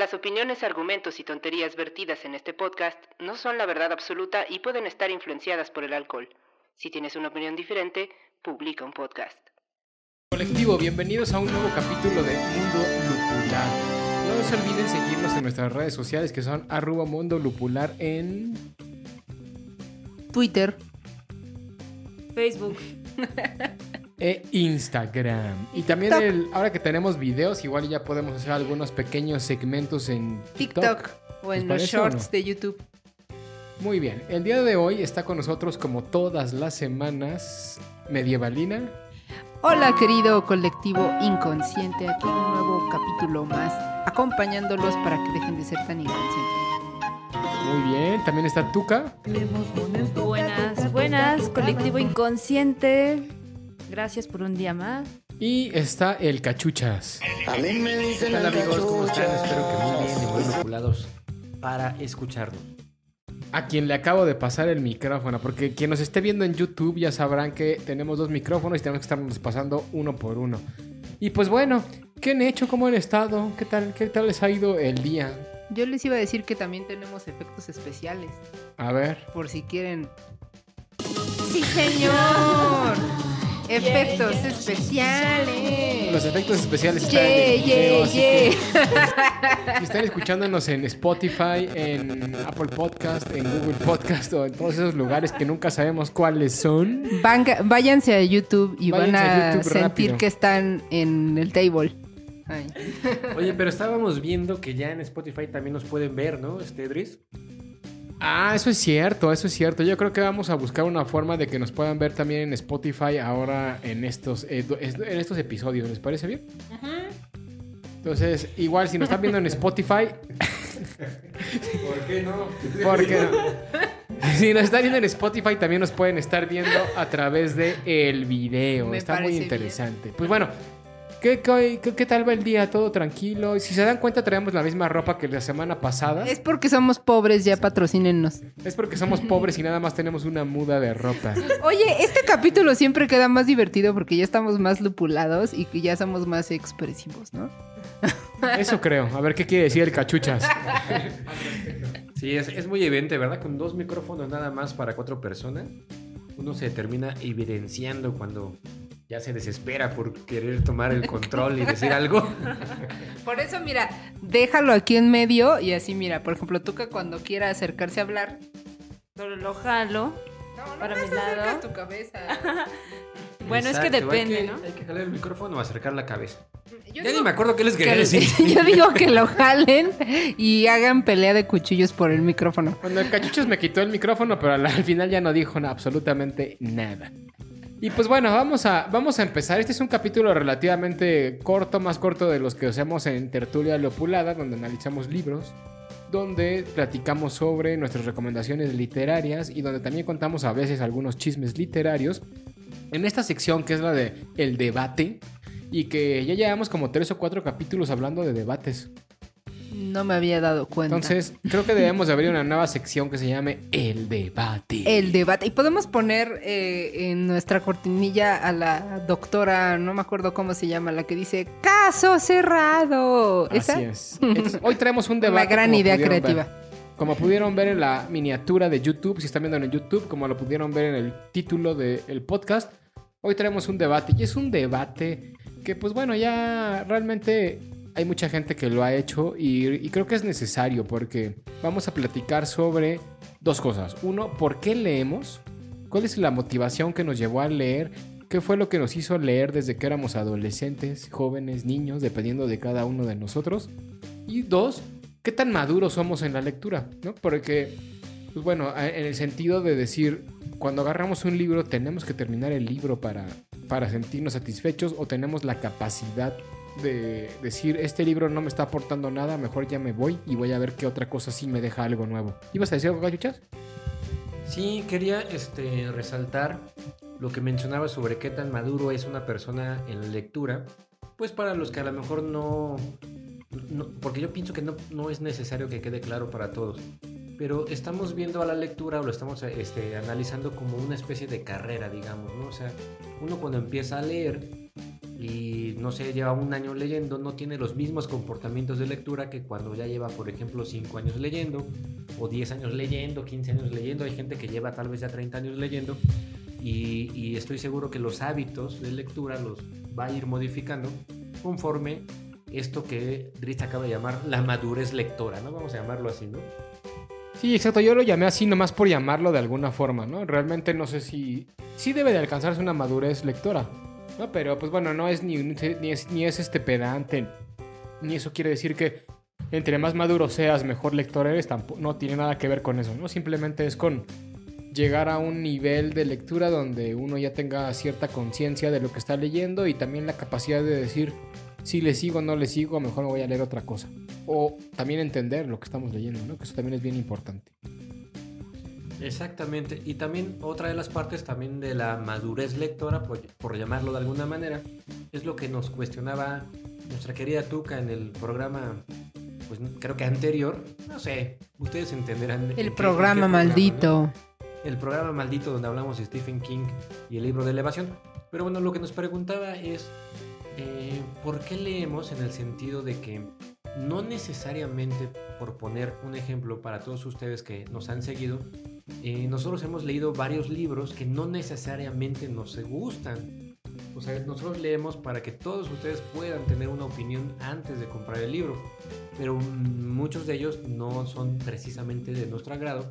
Las opiniones, argumentos y tonterías vertidas en este podcast no son la verdad absoluta y pueden estar influenciadas por el alcohol. Si tienes una opinión diferente, publica un podcast. Colectivo, bienvenidos a un nuevo capítulo de Mundo Lupular. No se olviden seguirnos en nuestras redes sociales que son arroba Mundo Lupular en Twitter, Facebook. e Instagram. Y también el- ahora que tenemos videos, igual ya podemos hacer algunos pequeños segmentos en TikTok. TikTok o ¿Les en los shorts no? de YouTube. Muy bien, el día de hoy está con nosotros como todas las semanas Medievalina. Hola querido colectivo inconsciente, aquí un nuevo capítulo más, acompañándolos para que dejen de ser tan inconscientes. Muy bien, también está Tuca. Buenas, buenas, colectivo inconsciente. Gracias por un día más. Y está el Cachuchas. A mí me ¿Qué dicen el amigos? ¿Cómo están? Espero que muy bien y muy manipulados para escucharnos. A quien le acabo de pasar el micrófono, porque quien nos esté viendo en YouTube ya sabrán que tenemos dos micrófonos y tenemos que estarnos pasando uno por uno. Y pues bueno, ¿qué han hecho? ¿Cómo han estado? ¿Qué tal, qué tal les ha ido el día? Yo les iba a decir que también tenemos efectos especiales, A ver. por si quieren. ¡Sí, señor! Efectos especiales. Los efectos especiales están Yeah, en video, yeah, si están escuchándonos en Spotify, en Apple Podcast, en Google Podcast o en todos esos lugares que nunca sabemos cuáles son. Vanga- váyanse a YouTube y Váyanse van a sentir rápido. que están en el table. Ay. Oye, pero estábamos viendo que ya en Spotify también nos pueden ver, ¿no, este? Ah, eso es cierto, eso es cierto. Yo creo que vamos a buscar una forma de que nos puedan ver también en Spotify ahora en estos, eh, en estos episodios. ¿Les parece bien? Entonces, igual si nos están viendo en Spotify, ¿Por qué no? ¿por qué no? Si nos están viendo en Spotify, también nos pueden estar viendo a través de el video. Me Está muy interesante. Pues bueno, ¿qué, qué, qué- qué tal va el día? ¿Todo tranquilo? Si se dan cuenta, traemos la misma ropa que la semana pasada. Es porque somos pobres, ya patrocínennos. Es porque somos pobres y nada más tenemos una muda de ropa. Oye, este capítulo siempre queda más divertido porque ya estamos más lupulados y que ya somos más expresivos, ¿no? Eso creo. A ver qué quiere decir el cachuchas. Sí, es, es muy evidente, ¿verdad? Con dos micrófonos nada más para cuatro personas, uno se termina evidenciando cuando ya se desespera por querer tomar el control y decir algo. Por eso, mira, déjalo aquí en medio y así, mira, por ejemplo, Tuca cuando quiera acercarse a hablar. Solo lo jalo. Para mi lado. tu cabeza. Bueno, es que hay depende, ¿no? Hay que jalar el micrófono o acercar la cabeza. Yo ya digo ni me acuerdo qué les quería que- decir. yo digo que lo jalen y hagan pelea de cuchillos por el micrófono. Cuando el cachuchas me quitó el micrófono, pero al, al final ya no dijo absolutamente nada. Y pues bueno, vamos a, vamos a empezar. Este es un capítulo relativamente corto, más corto de los que hacemos en Tertulia Lopulada, donde analizamos libros, donde platicamos sobre nuestras recomendaciones literarias y donde también contamos a veces algunos chismes literarios. En esta sección que es la de el debate y que ya llevamos como tres o cuatro capítulos hablando de debates. No me había dado cuenta. Entonces, creo que debemos de abrir una nueva sección que se llame El Debate. El debate. Y podemos poner eh, en nuestra cortinilla a la doctora, no me acuerdo cómo se llama, la que dice caso cerrado. ¿Esa? Así es. Entonces, hoy traemos un Una debate. gran como idea creativa. ver. Como pudieron ver en la miniatura de YouTube, si están viendo en YouTube, como lo pudieron ver en el título del podcast, hoy traemos un debate. Y es un debate que, pues bueno, ya realmente hay mucha gente que lo ha hecho y, y creo que es necesario porque vamos a platicar sobre dos cosas. Uno, ¿por qué leemos? ¿Cuál es la motivación que nos llevó a leer? ¿Qué fue lo que nos hizo leer desde que éramos adolescentes, jóvenes, niños, dependiendo de cada uno de nosotros? Y dos, ¿qué tan maduros somos en la lectura? ¿no? Porque, pues bueno, en el sentido de decir, cuando agarramos un libro, tenemos que terminar el libro para, para sentirnos satisfechos o tenemos la capacidad de decir, este libro no me está aportando nada, mejor ya me voy y voy a ver qué otra cosa sí me deja algo nuevo. ¿Ibas a decir algo, Galluchas? Sí, quería este, resaltar lo que mencionaba sobre qué tan maduro es una persona en la lectura. Pues para los que a lo mejor no... no- porque yo pienso que no, no es necesario que quede claro para todos. Pero estamos viendo a la lectura o lo estamos este, analizando como una especie de carrera, digamos, ¿no? O sea, uno cuando empieza a leer y no sé, lleva un año leyendo, no tiene los mismos comportamientos de lectura que cuando ya lleva, por ejemplo, 5 años leyendo, o 10 años leyendo, 15 años leyendo. Hay gente que lleva tal vez ya 30 años leyendo y, y estoy seguro que los hábitos de lectura los va a ir modificando conforme esto que Dritz acaba de llamar la madurez lectora, ¿no? Vamos a llamarlo así, ¿no? Sí, exacto. Yo lo llamé así nomás por llamarlo de alguna forma, ¿no? Realmente no sé si... Sí debe de alcanzarse una madurez lectora, ¿no? Pero pues bueno, no es ni, ni, es, ni es este pedante, ni eso quiere decir que entre más maduro seas, mejor lector eres. Tampoco, no tiene nada que ver con eso, ¿no? Simplemente es con llegar a un nivel de lectura donde uno ya tenga cierta conciencia de lo que está leyendo y también la capacidad de decir si le sigo o no le sigo, mejor me voy a leer otra cosa. O también entender lo que estamos leyendo, ¿no? Que eso también es bien importante. Exactamente. Y también otra de las partes también de la madurez lectora, por, por llamarlo de alguna manera, es lo que nos cuestionaba nuestra querida Tuca en el programa, pues creo que anterior. No sé, ustedes entenderán. en qué- en El programa maldito. el programa maldito donde hablamos de Stephen King y el libro de elevación. Pero bueno, lo que nos preguntaba es, eh, ¿por qué leemos en el sentido de que no necesariamente, por poner un ejemplo para todos ustedes que nos han seguido, eh, nosotros hemos leído varios libros que no necesariamente nos gustan. O sea, nosotros leemos para que todos ustedes puedan tener una opinión antes de comprar el libro. Pero muchos de ellos no son precisamente de nuestro agrado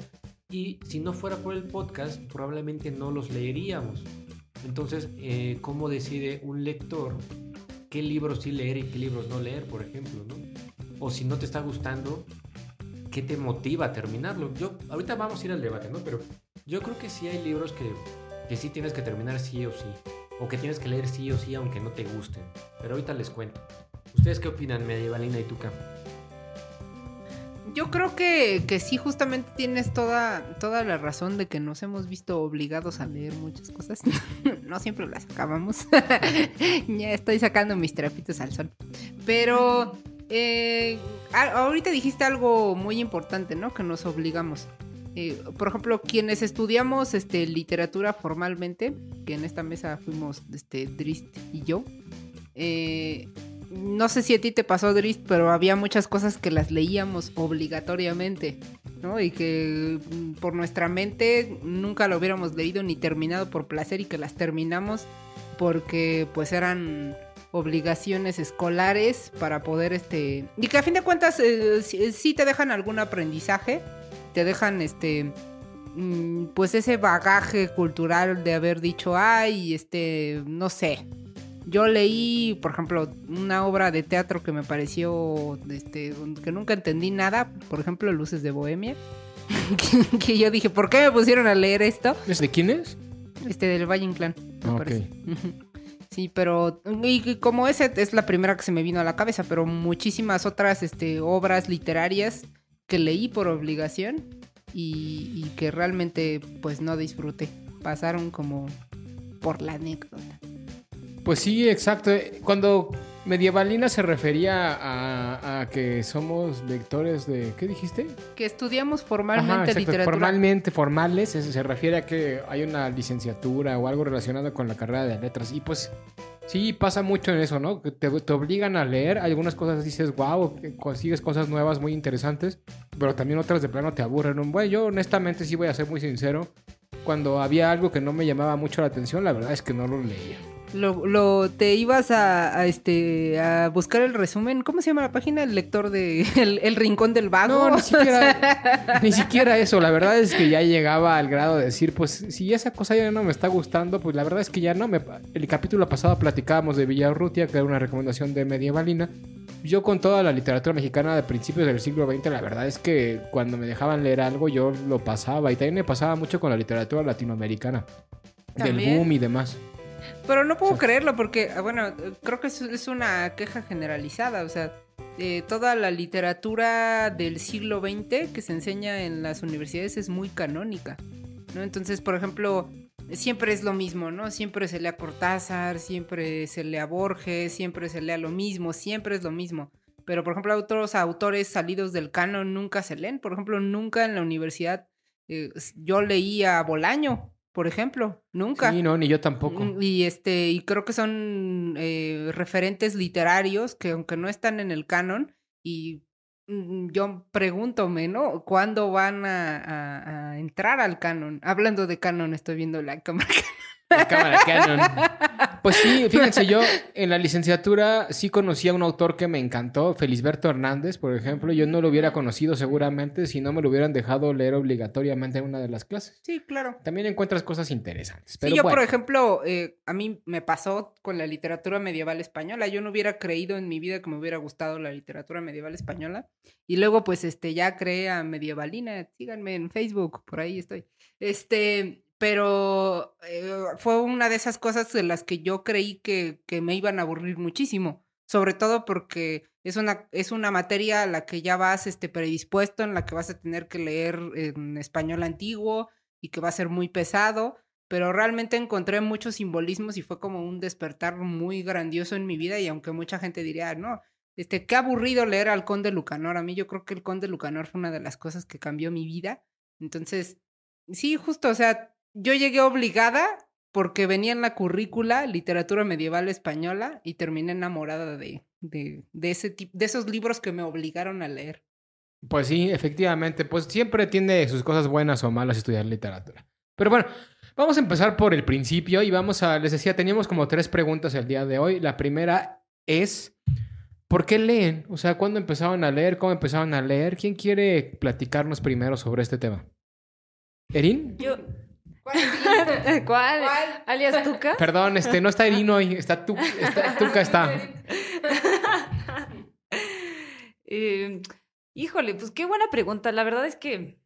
y si no fuera por el podcast, probablemente no los leeríamos. Entonces, eh, ¿cómo decide un lector qué libros sí leer y qué libros no leer, por ejemplo? ¿no? O si no te está gustando, ¿qué te motiva a terminarlo? Yo, ahorita vamos a ir al debate, ¿no? Pero yo creo que sí hay libros que, que sí tienes que terminar sí o sí. O que tienes que leer sí o sí, aunque no te gusten. Pero ahorita les cuento. ¿Ustedes qué opinan, Medievalina y Tuca? Yo creo que, que sí, justamente tienes toda, toda la razón de que nos hemos visto obligados a leer muchas cosas. no siempre las acabamos. ya estoy sacando mis trapitos al sol. Pero eh, ahorita dijiste algo muy importante, ¿no? Que nos obligamos. Eh, por ejemplo, quienes estudiamos este, literatura formalmente, que en esta mesa fuimos este, Drist y yo, eh, no sé si a ti te pasó, Drist, pero había muchas cosas que las leíamos obligatoriamente, ¿no? Y que mm, por nuestra mente nunca lo hubiéramos leído ni terminado por placer y que las terminamos porque pues eran obligaciones escolares para poder este y que a fin de cuentas eh, sí, sí te dejan algún aprendizaje te dejan este mm, pues ese bagaje cultural de haber dicho ay este no sé yo leí, por ejemplo, una obra de teatro que me pareció, este, que nunca entendí nada, por ejemplo, Luces de Bohemia, que, que yo dije, ¿por qué me pusieron a leer esto? ¿De quién es? Este, del Valle Inclán, me Ah, parece. Sí, pero, y como esa es la primera que se me vino a la cabeza, pero muchísimas otras, este, obras literarias que leí por obligación y, y que realmente, pues, no disfruté. Pasaron como por la anécdota. Pues sí, exacto. Cuando Medievalina se refería a, a que somos lectores de... ¿Qué dijiste? Que estudiamos Ajá, formalmente exacto, literatura. Formalmente, formales, eso se refiere a que hay una licenciatura o algo relacionado con la carrera de letras. Y pues sí, pasa mucho en eso, ¿no? Te, te obligan a leer, algunas cosas dices, wow, consigues cosas nuevas muy interesantes, pero también otras de plano te aburren. Bueno, yo honestamente sí voy a ser muy sincero. Cuando había algo que no me llamaba mucho la atención, la verdad es que no lo leía. Lo, lo- te ibas a, a, este a buscar el resumen. ¿Cómo se llama la página? El lector de El, el Rincón del Vago. No, ni siquiera, ni siquiera eso. La verdad es que ya llegaba al grado de decir, pues si esa cosa ya no me está gustando, pues la verdad es que ya no me... El capítulo pasado platicábamos de Villarrutia, que era una recomendación de Medievalina. Yo con toda la literatura mexicana de principios del siglo XX, la verdad es que cuando me dejaban leer algo yo lo pasaba. Y también me pasaba mucho con la literatura latinoamericana. Del boom y demás. Pero no puedo creerlo porque, ah, bueno, creo que es, es una queja generalizada. O sea, eh, toda la literatura del siglo XX que se enseña en las universidades es muy canónica. ¿no? Entonces, por ejemplo, siempre es lo mismo, ¿no? Siempre se lee a Cortázar, siempre se lee a Borges, siempre se lee a lo mismo, siempre es lo mismo. Pero, por ejemplo, otros autores salidos del canon nunca se leen. Por ejemplo, nunca en la universidad eh, yo leía a Bolaño, por ejemplo, nunca. Sí, no, ni yo tampoco. Mm, Y este, y creo que son eh, referentes literarios que aunque no están en el canon, y mm, yo pregúntome, ¿no? ¿Cuándo van a, a- a entrar al canon? Hablando de canon, estoy viendo la cámara. La cámara Canon. Pues sí, fíjense, yo en la licenciatura sí conocí a un autor que me encantó, Felisberto Hernández, por ejemplo. Yo no lo hubiera conocido seguramente si no me lo hubieran dejado leer obligatoriamente en una de las clases. Sí, claro. También encuentras cosas interesantes. Pero sí, yo, por ejemplo, eh, a mí me pasó con la literatura medieval española. Yo no hubiera creído en mi vida que me hubiera gustado la literatura medieval española. Y luego, pues, este, ya creé a Medievalina. Síganme en Facebook, por ahí estoy. Este, pero eh, fue una de esas cosas de las que yo creí que, que me iban a aburrir muchísimo. Sobre todo porque es una, es una materia a la que ya vas este, predispuesto, en la que vas a tener que leer en español antiguo y que va a ser muy pesado pero realmente encontré muchos simbolismos y fue como un despertar muy grandioso en mi vida y aunque mucha gente diría, no, este, qué aburrido leer al Conde Lucanor, a mí yo creo que el Conde Lucanor fue una de las cosas que cambió mi vida, entonces, sí, justo, o sea, yo llegué obligada porque venía en la currícula literatura medieval española y terminé enamorada de, de, de ese tipo, de esos libros que me obligaron a leer. Pues sí, efectivamente. Pues siempre tiene sus cosas buenas o malas estudiar literatura. Pero bueno, vamos a empezar por el principio y vamos a, les decía, teníamos como tres preguntas el día de hoy. La primera es, ¿por qué leen? O sea, ¿cuándo empezaron a leer? ¿Cómo empezaron a leer? ¿Quién quiere platicarnos primero sobre este tema? ¿Erin? Yo. ¿Cuál? ¿Cuál? ¿Alias Tuca? Perdón, este, no está Erin hoy, está, tu, está Tuca está. Eh, híjole, pues qué buena pregunta. La verdad es que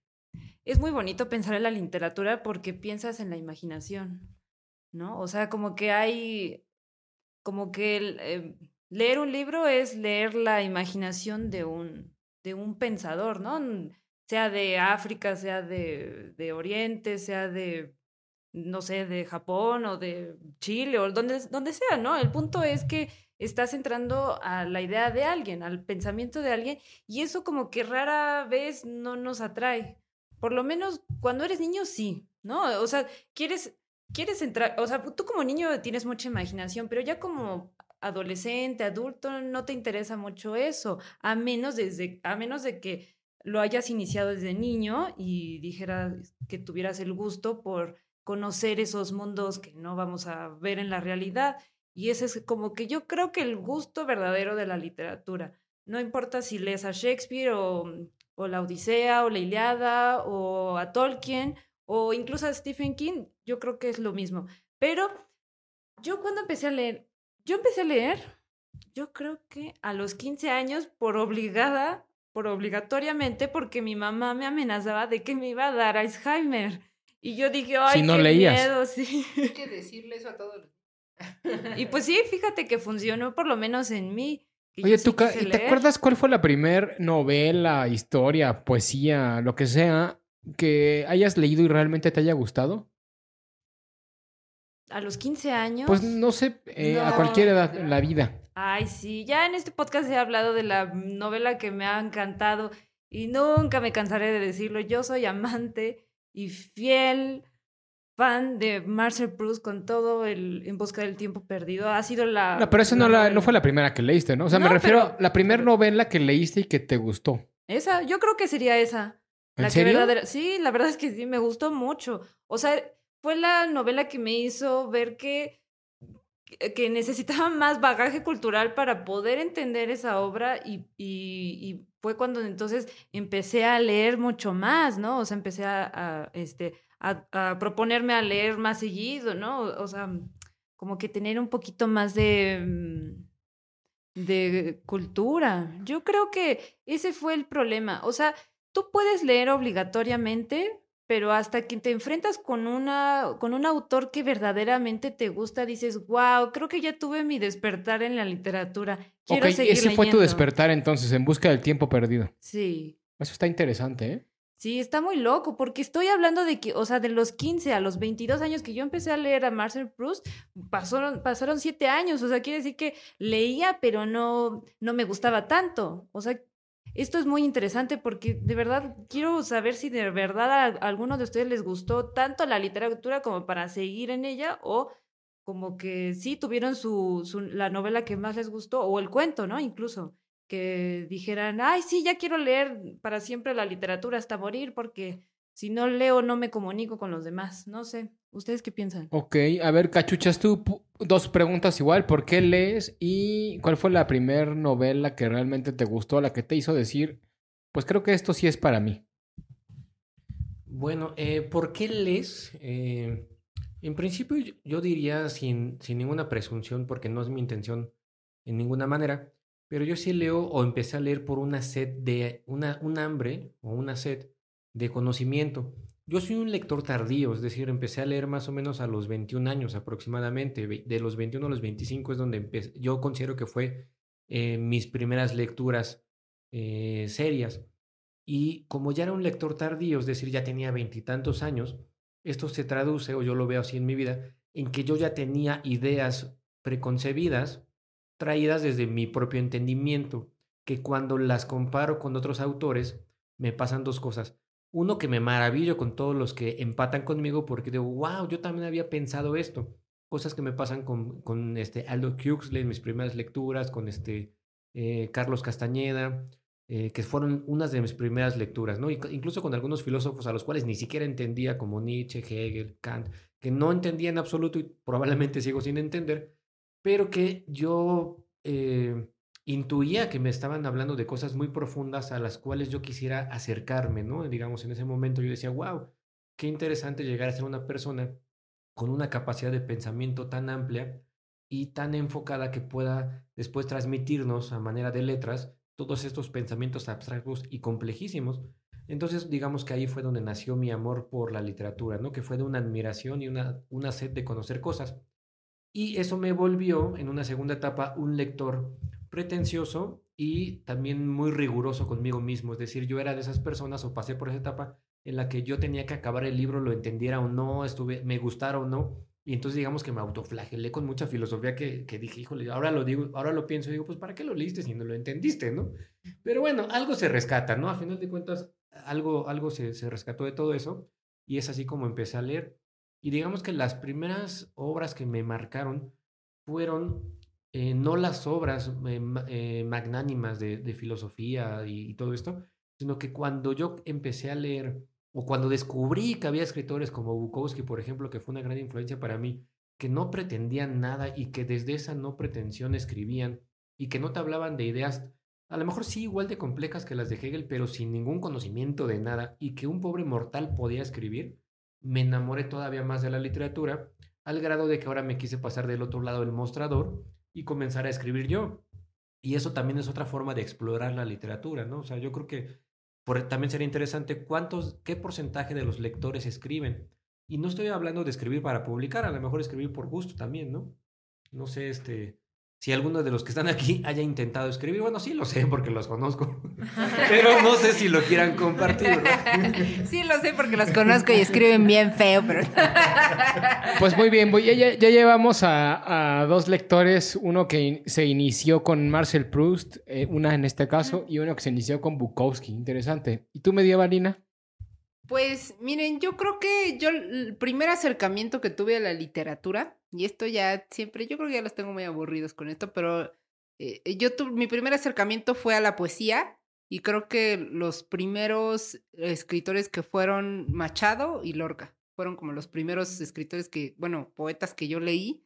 es muy bonito pensar en la literatura porque piensas en la imaginación, ¿no? O sea, como que hay, como que el, eh, leer un libro es leer la imaginación de un, de un pensador, ¿no? Sea de África, sea de, de Oriente, sea de, no sé, de Japón o de Chile o donde, donde sea, ¿no? El punto es que estás entrando a la idea de alguien, al pensamiento de alguien, y eso como que rara vez no nos atrae. Por lo menos cuando eres niño, sí, ¿no? O sea, quieres, quieres entrar, o sea, tú como niño tienes mucha imaginación, pero ya como adolescente, adulto, no te interesa mucho eso, a menos, desde, a menos de que lo hayas iniciado desde niño y dijeras que tuvieras el gusto por conocer esos mundos que no vamos a ver en la realidad. Y ese es como que yo creo que el gusto verdadero de la literatura. No importa si lees a Shakespeare o, o la Odisea o la Iliada o a Tolkien o incluso a Stephen King, yo creo que es lo mismo. Pero yo cuando empecé a leer, yo empecé a leer, yo creo que a los 15 años por obligada, por obligatoriamente, porque mi mamá me amenazaba de que me iba a dar Alzheimer. Y yo dije, ay, Si no qué leías. miedo, sí. Hay que decirle eso a todos. Y pues sí, fíjate que funcionó por lo menos en mí. Oye, sí Tuca, quise ¿y ¿te leer. acuerdas cuál fue la primer novela, historia, poesía, lo que sea, que hayas leído y realmente te haya gustado? A los 15 años. Pues no sé, eh, a cualquier edad en la vida. Ay, sí, ya en este podcast he hablado de la novela que me ha encantado y nunca me cansaré de decirlo. Yo soy amante y fiel fan de Marcel Proust con todo el En busca del tiempo perdido. Ha sido la... No, pero esa no, la, novela. no fue la primera que leíste, ¿no? O sea, me refiero pero- a la primera novela que leíste y que te gustó. Esa, yo creo que sería esa. ¿En La que serio? verdadera- Sí, la verdad es que sí, me gustó mucho. O sea, fue la novela que me hizo ver que, que necesitaba más bagaje cultural para poder entender esa obra y, y- fue cuando entonces empecé a leer mucho más, ¿no? O sea, empecé a, este, a, proponerme a leer más seguido, ¿no? O sea, como que tener un poquito más de... mm, de cultura. Yo creo que ese fue el problema. O sea, tú puedes leer obligatoriamente pero hasta que te enfrentas con, una, con un autor que verdaderamente te gusta, dices, wow, creo que ya tuve mi despertar en la literatura. Quiero ok, seguir ese fue tu leyendo". despertar entonces, en busca del tiempo perdido. Sí. Eso está interesante, ¿eh? Sí, está muy loco, porque estoy hablando de que, o sea, de los 15 a los 22 años que yo empecé a leer a Marcel Proust, pasaron, pasaron 7 años, o sea, quiere decir que leía, pero no, no me gustaba tanto. O sea, esto es muy interesante porque de verdad quiero saber si de verdad a, alguno de ustedes les gustó tanto la literatura como para seguir en ella o como que sí tuvieron su, su, la novela que más les gustó o el cuento, ¿no? Incluso que dijeran, ay, sí, ya quiero leer para siempre la literatura hasta morir porque si no leo no me comunico con los demás. No sé, ¿ustedes qué piensan? Ok, a ver, cachuchas tú, dos preguntas igual. ¿Por qué lees y cuál fue la primera novela que realmente te gustó, la que te hizo decir, pues creo que esto sí es para mí? Bueno, eh, ¿por qué lees? Eh, en principio yo- diría sin, sin ninguna presunción, porque no es mi intención en ninguna manera, pero yo sí leo o empecé a leer por una sed de, una, un hambre o una sed de conocimiento. Yo soy un lector tardío, es decir, empecé a leer más o menos a los 21 años aproximadamente. De los 21 a los 25 es donde empecé, yo considero que fue eh, mis primeras lecturas eh, serias. Y como ya era un lector tardío, es decir, ya tenía veintitantos años, esto se traduce, o yo lo veo así en mi vida, en que yo ya tenía ideas preconcebidas traídas desde mi propio entendimiento, que cuando las comparo con otros autores, me pasan dos cosas. Uno, que me maravillo con todos los que empatan conmigo porque digo, wow, yo también había pensado esto. Cosas que me pasan con, con este Aldo Huxley en mis primeras lecturas, con este eh, Carlos Castañeda, eh, que fueron unas de mis primeras lecturas, ¿no? Incluso con algunos filósofos a los cuales ni siquiera entendía, como Nietzsche, Hegel, Kant, que no entendía en absoluto y probablemente sigo sin entender, pero que yo eh, intuía que me estaban hablando de cosas muy profundas a las cuales yo quisiera acercarme, ¿no? Digamos, en ese momento yo decía, wow, qué interesante llegar a ser una persona con una capacidad de pensamiento tan amplia y tan enfocada que pueda después transmitirnos a manera de letras todos estos pensamientos abstractos y complejísimos. Entonces, digamos que ahí fue donde nació mi amor por la literatura, ¿no? Que fue de una admiración y una, una sed de conocer cosas. Y eso me volvió, en una segunda etapa, un lector pretencioso y también muy riguroso conmigo mismo. Es decir, yo era de esas personas o pasé por esa etapa en la que yo tenía que acabar el libro, lo entendiera o no, estuve, me gustara o no. Y entonces digamos que me autoflagelé con mucha filosofía que, que dije, híjole, ahora lo digo, ahora lo pienso y digo, pues ¿para qué lo leíste si no lo entendiste, no? Pero bueno, algo se rescata, ¿no? A final de cuentas, algo, algo se, se rescató de todo eso y es así como empecé a leer. Y digamos que las primeras obras que me marcaron fueron eh, no las obras eh, eh, magnánimas de, de filosofía y, y todo esto, sino que cuando yo empecé a leer o cuando descubrí que había escritores como Bukowski, por ejemplo, que fue una gran influencia para mí, que no pretendían nada y que desde esa no pretensión escribían y que no te hablaban de ideas, a lo mejor sí igual de complejas que las de Hegel, pero sin ningún conocimiento de nada y que un pobre mortal podía escribir, me enamoré todavía más de la literatura, al grado de que ahora me quise pasar del otro lado del mostrador y comenzar a escribir yo. Y eso también es otra forma de explorar la literatura, ¿no? O sea, yo creo que también sería interesante cuántos, qué porcentaje de los lectores escriben. Y no estoy hablando de escribir para publicar, a lo mejor escribir por gusto también, ¿no? No sé, este, si alguno de los que están aquí haya intentado escribir. Bueno, sí lo sé porque los conozco, pero no sé si lo quieran compartir. Sí, lo sé porque los conozco y escriben bien feo, pero... Pues muy bien, ya, ya- ya llevamos a, a dos lectores, uno que in- se inició con Marcel Proust, eh, una en este caso, y uno que se inició con Bukowski. Interesante. ¿Y tú, medievalina? Pues miren, yo creo que yo el primer acercamiento que tuve a la literatura, y esto ya siempre, yo creo que ya los tengo muy aburridos con esto, pero eh, yo tu- mi primer acercamiento fue a la poesía y creo que los primeros escritores que fueron Machado y Lorca, fueron como los primeros escritores que, bueno, poetas que yo leí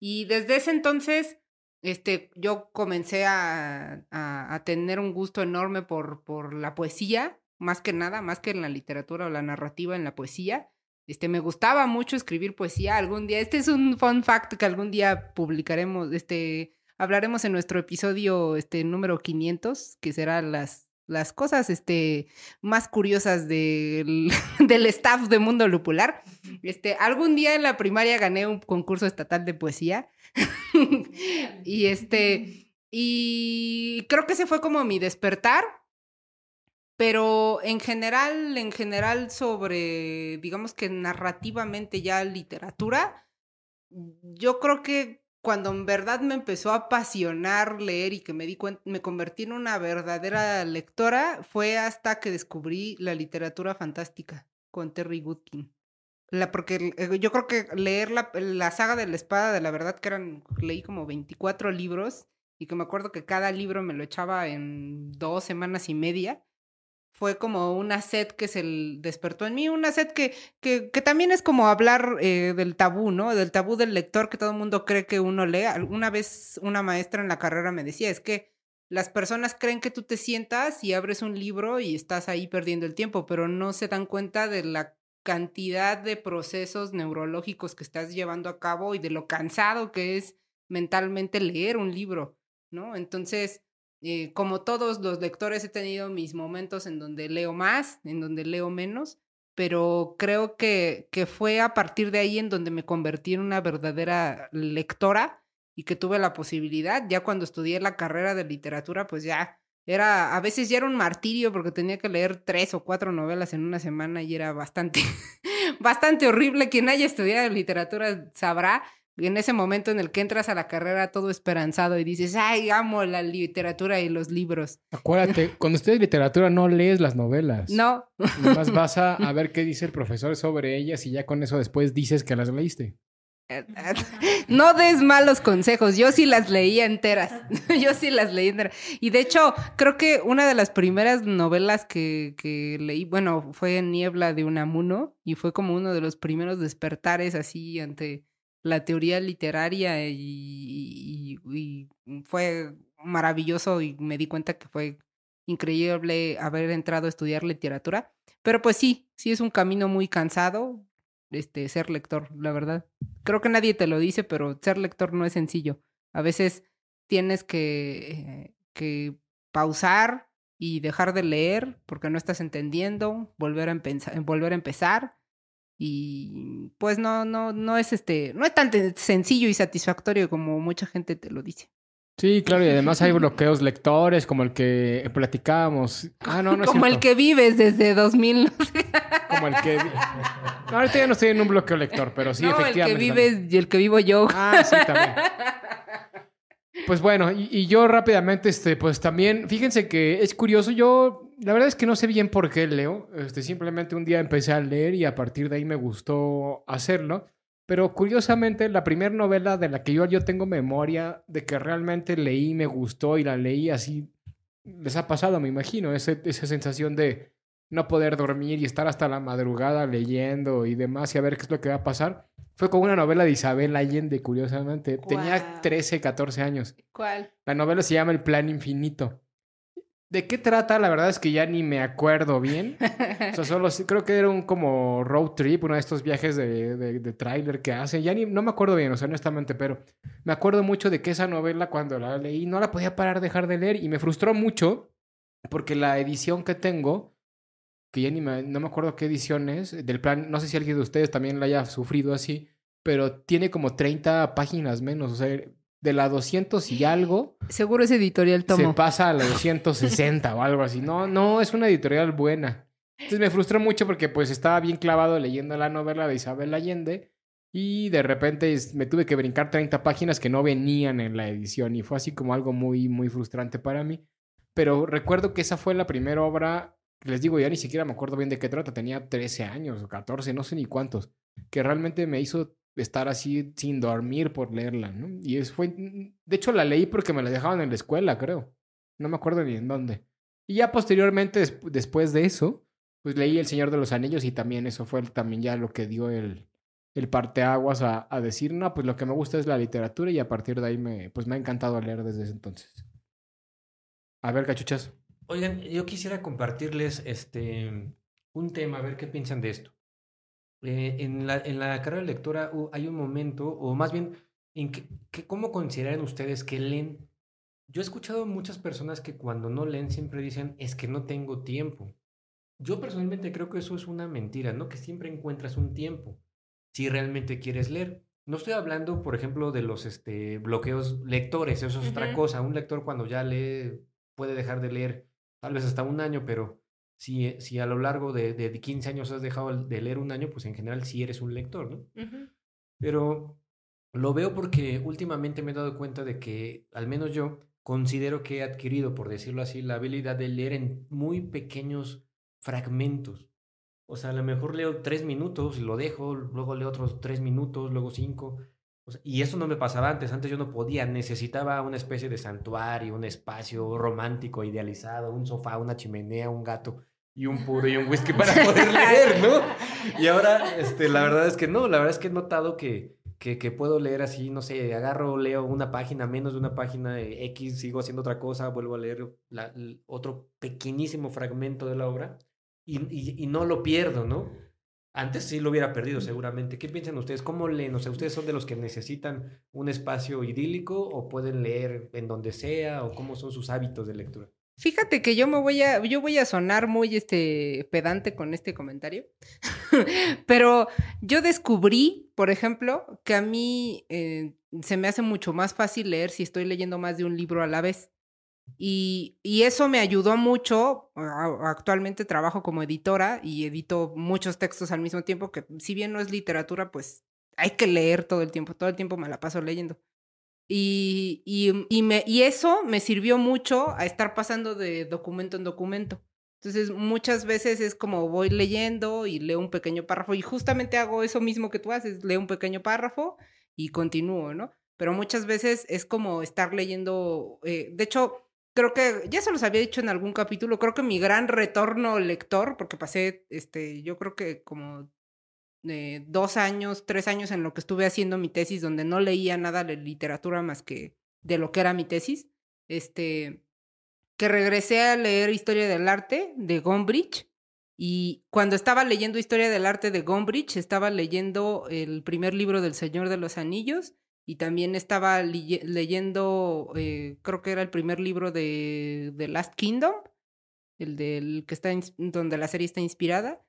y desde ese entonces este, yo comencé a, a, a tener un gusto enorme por, por la poesía, más que nada, más que en la literatura o la narrativa en la poesía. Este, me gustaba mucho escribir poesía algún día. Este es un fun fact que algún día publicaremos, este, hablaremos en nuestro episodio este, número 500, que será las, las cosas este, más curiosas del, del staff de Mundo Lupular. Este, algún día en la primaria gané un concurso estatal de poesía. y este, y creo que ese fue como mi despertar. Pero en general, en general sobre, digamos que narrativamente ya literatura, yo creo que cuando en verdad me empezó a apasionar leer y que me di cuenta, me convertí en una verdadera lectora, fue hasta que descubrí la literatura fantástica con Terry Goodkin. La, porque eh, yo creo que leer la, la, saga de la espada, de la verdad que eran, leí como 24 libros y que me acuerdo que cada libro me lo echaba en dos semanas y media fue como una sed que se despertó en mí, una sed que, que, también es como hablar eh, del tabú, ¿no? Del tabú del lector que todo el mundo cree que uno lee. Una vez una maestra en la carrera me decía, es que las personas creen que tú te sientas y abres un libro y estás ahí perdiendo el tiempo, pero no se dan cuenta de la cantidad de procesos neurológicos que estás llevando a cabo y de lo cansado que es mentalmente leer un libro, ¿no? Entonces, eh, como todos los lectores he tenido mis momentos en donde leo más, en donde leo menos, pero creo que, que fue a partir de ahí en donde me convertí en una verdadera lectora y que tuve la posibilidad, ya cuando estudié la carrera de literatura, pues ya era, a veces ya era un martirio porque tenía que leer tres o cuatro novelas en una semana y era bastante, bastante horrible. Quien haya estudiado literatura sabrá en ese momento en el que entras a la carrera todo esperanzado y dices, ay, amo la literatura y los libros. Acuérdate, cuando estudias literatura no lees las novelas. No. Nomás vas a, a, ver qué dice el profesor sobre ellas y ya con eso después dices que las leíste. No des malos consejos, yo sí las leía enteras, yo sí las leí enteras. Y de hecho, creo que una de las primeras novelas que, que leí, bueno, fue Niebla de Unamuno y fue como uno de los primeros despertares así ante la teoría literaria y, fue maravilloso y me di cuenta que fue increíble haber entrado a estudiar literatura. Pero pues sí, sí es un camino muy cansado este, ser lector, la verdad. Creo que nadie te lo dice, pero ser lector no es sencillo. A veces tienes que, que pausar y dejar de leer porque no estás entendiendo, volver a, volver a empezar y pues no, no, no es este, no es tan sencillo y satisfactorio como mucha gente te lo dice. Sí, claro, y además hay bloqueos lectores como el que platicábamos. Ah, no, no Como el que vives desde 2000. como el que. No, ahorita ya no estoy en un bloqueo lector, pero sí, efectivamente. El que vives y el que vivo yo. Ah, sí, también. Pues bueno, y, yo rápidamente, este, pues también, fíjense que es curioso, yo la verdad es que no sé bien por qué leo, este, simplemente un día empecé a leer y a partir de ahí me gustó hacerlo, pero curiosamente la primera novela de la que yo, yo tengo memoria de que realmente leí, me gustó y la leí así, les ha pasado, me imagino, ese, esa sensación de no poder dormir y estar hasta la madrugada leyendo y demás y a ver qué es lo que va a pasar. Fue como una novela de Isabel Allende, curiosamente. Tenía 13, 14 años. ¿Cuál? La novela se llama El Plan Infinito. ¿De qué trata? La verdad es que ya ni me acuerdo bien. o sea, solo creo que era un como road trip, uno de estos viajes de, de, de tráiler que hacen. Ya ni, no me acuerdo bien, o sea, honestamente, pero me acuerdo mucho de que esa novela cuando la leí no la podía parar de dejar de leer y me frustró mucho porque la edición que tengo que ya ni me, no me acuerdo qué edición es, del plan, no sé si alguien de ustedes también la haya sufrido así, pero tiene como 30 páginas menos, o sea, de la 200 y algo. Seguro es editorial Tomo. Se pasa a la 260 o algo así. No, no, es una editorial buena. Entonces me frustró mucho porque pues estaba bien clavado leyendo la novela de Isabel Allende y de repente me tuve que brincar 30 páginas que no venían en la edición y fue así como algo muy, muy frustrante para mí. Pero recuerdo que esa fue la primera obra les digo, ya ni siquiera me acuerdo bien de qué trata, tenía 13 años o 14, no sé ni cuántos, que realmente me hizo estar así sin dormir por leerla, ¿no? Y es, fue, de hecho la leí porque me la dejaban en la escuela, creo, no me acuerdo ni en dónde. Y ya posteriormente, después de eso, pues leí El Señor de los Anillos y también eso fue también ya lo que dio el, el parteaguas a, a decir, no, pues lo que me gusta es la literatura y a partir de ahí me, pues me ha encantado leer desde ese entonces. A ver, cachuchas. Oigan, yo quisiera compartirles este, un tema, a ver qué piensan de esto. Eh, en, la, en la carrera de lectura uh, hay un momento, o más bien, en que, ¿cómo consideran ustedes que leen? Yo he escuchado muchas personas que cuando no leen siempre dicen, es que no tengo tiempo. Yo personalmente creo que eso es una mentira, ¿no? Que siempre encuentras un tiempo si realmente quieres leer. No estoy hablando, por ejemplo, de los este, bloqueos lectores, eso es otra cosa. Un lector cuando ya lee puede dejar de leer tal vez hasta un año, pero si, si a lo largo de, de 15 años has dejado de leer un año, pues en general sí eres un lector, ¿no? Pero lo veo porque últimamente me he dado cuenta de que, al menos yo, considero que he adquirido, por decirlo así, la habilidad de leer en muy pequeños fragmentos. O sea, a lo mejor leo tres minutos y lo dejo, luego leo otros tres minutos, luego cinco. O sea, y eso no me pasaba antes. Antes yo no podía. Necesitaba una especie de santuario, un espacio romántico, idealizado, un sofá, una chimenea, un gato y un puro y un whisky para poder leer, ¿no? Y ahora, este, la verdad es que no. La verdad es que he notado que, que, que puedo leer así, no sé, agarro, leo una página, menos de una página eh, X, sigo haciendo otra cosa, vuelvo a leer la- otro pequeñísimo fragmento de la obra y, y, y no lo pierdo, ¿no? Antes sí lo hubiera perdido seguramente. ¿Qué piensan ustedes? ¿Cómo leen? O sea, ¿ustedes son de los que necesitan un espacio idílico o pueden leer en donde sea o cómo son sus hábitos de lectura? Fíjate que yo me voy a, yo voy a sonar muy este pedante con este comentario, pero yo descubrí, por ejemplo, que a mí eh, se me hace mucho más fácil leer si estoy leyendo más de un libro a la vez. Y, y eso me ayudó mucho. Actualmente trabajo como editora y edito muchos textos al mismo tiempo, que si bien no es literatura, pues hay que leer todo el tiempo. Todo el tiempo me la paso leyendo. Y, y, y, me, y eso me sirvió mucho a estar pasando de documento en documento. Entonces, muchas veces es como voy leyendo y leo un pequeño párrafo y justamente hago eso mismo que tú haces, leo un pequeño párrafo y continúo, ¿no? Pero muchas veces es como estar leyendo, eh, de hecho, creo que ya se los había dicho en algún capítulo, creo que mi gran retorno lector, porque pasé, este, yo creo que como eh, dos años, tres años en lo que estuve haciendo mi tesis, donde no leía nada de literatura más que de lo que era mi tesis, este, que regresé a leer Historia del Arte de Gombrich. Y cuando estaba leyendo Historia del Arte de Gombrich, estaba leyendo el primer libro del Señor de los Anillos y también estaba leyendo, eh, creo que era el primer libro de The Last Kingdom, el del que está, donde la serie está inspirada.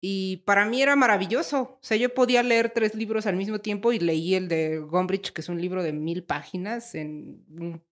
Y para mí era maravilloso. O sea, yo podía leer tres libros al mismo tiempo y leí el de Gombrich, que es un libro de mil páginas en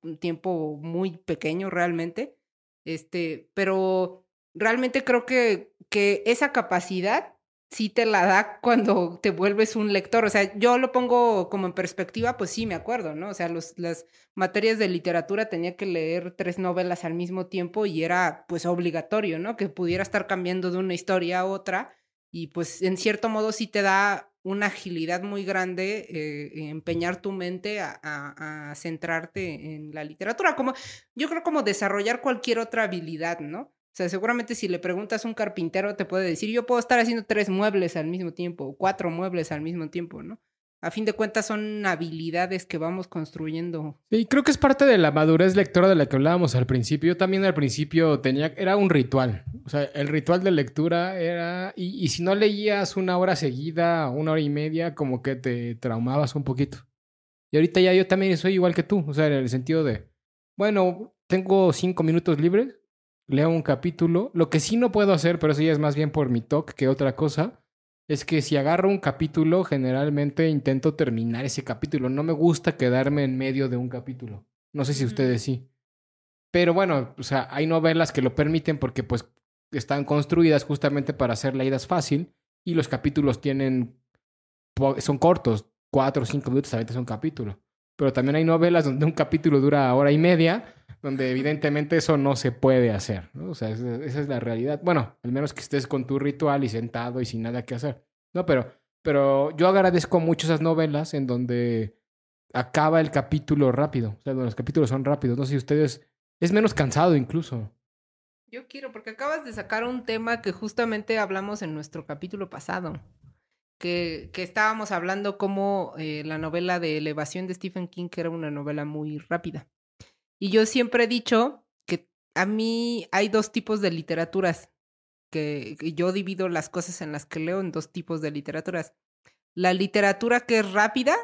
un tiempo muy pequeño realmente. Este, pero realmente creo que, que esa capacidad sí te la da cuando te vuelves un lector. O sea, yo lo pongo como en perspectiva, pues sí me acuerdo, ¿no? O sea, los, las materias de literatura tenía que leer tres novelas al mismo tiempo y era pues obligatorio, ¿no? Que pudiera estar cambiando de una historia a otra y pues en cierto modo sí te da una agilidad muy grande eh, empeñar tu mente a, a- a centrarte en la literatura, como yo creo como desarrollar cualquier otra habilidad, ¿no? O sea, seguramente si le preguntas a un carpintero te puede decir, yo puedo estar haciendo tres muebles al mismo tiempo, o cuatro muebles al mismo tiempo, ¿no? A fin de cuentas son habilidades que vamos construyendo. Sí, creo que es parte de la madurez lectora de la que hablábamos al principio. Yo también al principio tenía, era un ritual. O sea, el ritual de lectura era, y, y si no leías una hora seguida, una hora y media, como que te traumabas un poquito. Y ahorita ya yo también soy igual que tú. O sea, en el sentido de, bueno, tengo cinco minutos libres, leo un capítulo. Lo que sí no puedo hacer, pero eso ya es más bien por mi toque que otra cosa, es que si agarro un capítulo, generalmente intento terminar ese capítulo. No me gusta quedarme en medio de un capítulo. No sé si ustedes sí. Pero bueno, o sea, hay novelas que lo permiten porque pues están construidas justamente para hacer leídas fácil y los capítulos tienen son cortos, cuatro o cinco minutos a veces un capítulo. Pero también hay novelas donde un capítulo dura hora y media, donde evidentemente eso no se puede hacer. ¿no? O sea, esa, es la realidad. Bueno, al menos que estés con tu ritual y sentado y sin nada que hacer. No, pero, pero yo agradezco mucho esas novelas en donde acaba el capítulo rápido. O sea, donde los capítulos son rápidos. No sé si ustedes... Es menos cansado incluso. Yo quiero, porque acabas de sacar un tema que justamente hablamos en nuestro capítulo pasado, que, que estábamos hablando como eh, la novela de Elevación de Stephen King, que era una novela muy rápida. Y yo siempre he dicho que a mí hay dos tipos de literaturas, que, yo divido las cosas en las que leo en dos tipos de literaturas. La literatura que es rápida